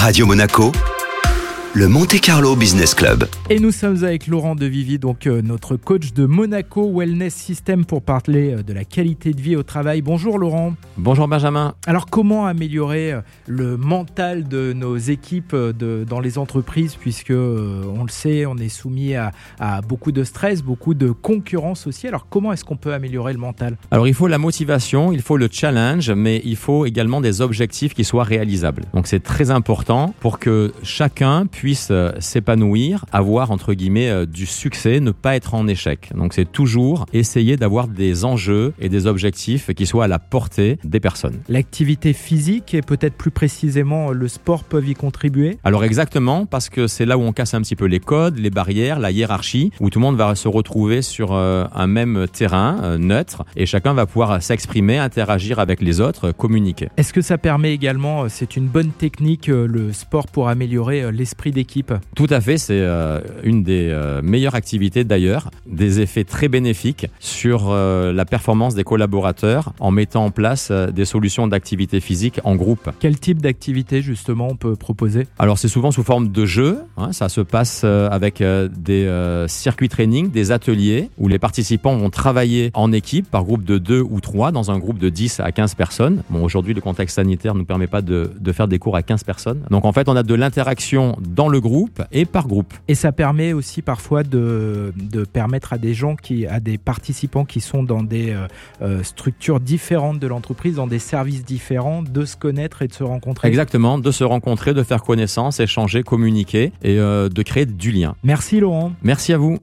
Radio Monaco, le Monte Carlo Business Club. Et nous sommes avec Laurent Devivi, donc euh, notre coach de Monaco Wellness System pour parler euh, de la qualité de vie au travail. Bonjour Laurent. Bonjour Benjamin. Alors comment améliorer euh, le mental de nos équipes de, dans les entreprises puisque on le sait, on est soumis à, à beaucoup de stress, beaucoup de concurrence aussi. Alors comment est-ce qu'on peut améliorer le mental? Alors il faut la motivation, il faut le challenge, mais il faut également des objectifs qui soient réalisables. Donc c'est très important pour que chacun puisse euh, s'épanouir, avoir entre guillemets euh, du succès, ne pas être en échec. Donc c'est toujours essayer d'avoir des enjeux et des objectifs qui soient à la portée des personnes. L'activité physique et peut-être plus précisément le sport peuvent y contribuer? Alors exactement, parce que c'est là où on casse un petit peu les codes, les barrières, la hiérarchie, où tout le monde va se retrouver sur euh, un même terrain neutre et chacun va pouvoir s'exprimer, interagir avec les autres, communiquer. Est-ce que ça permet également, c'est une bonne technique, le sport pour améliorer l'esprit d'équipe Tout à fait, c'est euh, une des euh, meilleures activités d'ailleurs, des effets très bénéfiques sur euh, la performance des collaborateurs en mettant en place des solutions d'activité physique en groupe. Quel type d'activité justement on peut proposer? Alors c'est souvent sous forme de jeu, hein, ça se passe avec des circuits training, des ateliers où les participants vont travailler en équipe par groupe de 2 ou 3 dans un groupe de 10 à 15 personnes. Bon aujourd'hui le contexte sanitaire ne nous permet pas de, de faire des cours à 15 personnes. Donc en fait on a de l'interaction dans le groupe et par groupe. Et ça permet aussi parfois de, de permettre à des gens qui, à des participants qui sont dans des euh, euh, structures différentes de l'entreprise, dans des services différents, de se connaître et de se rencontrer. Exactement, de se rencontrer, de faire connaissance, échanger, communiquer et euh, de créer du lien. Merci Laurent. Merci à vous.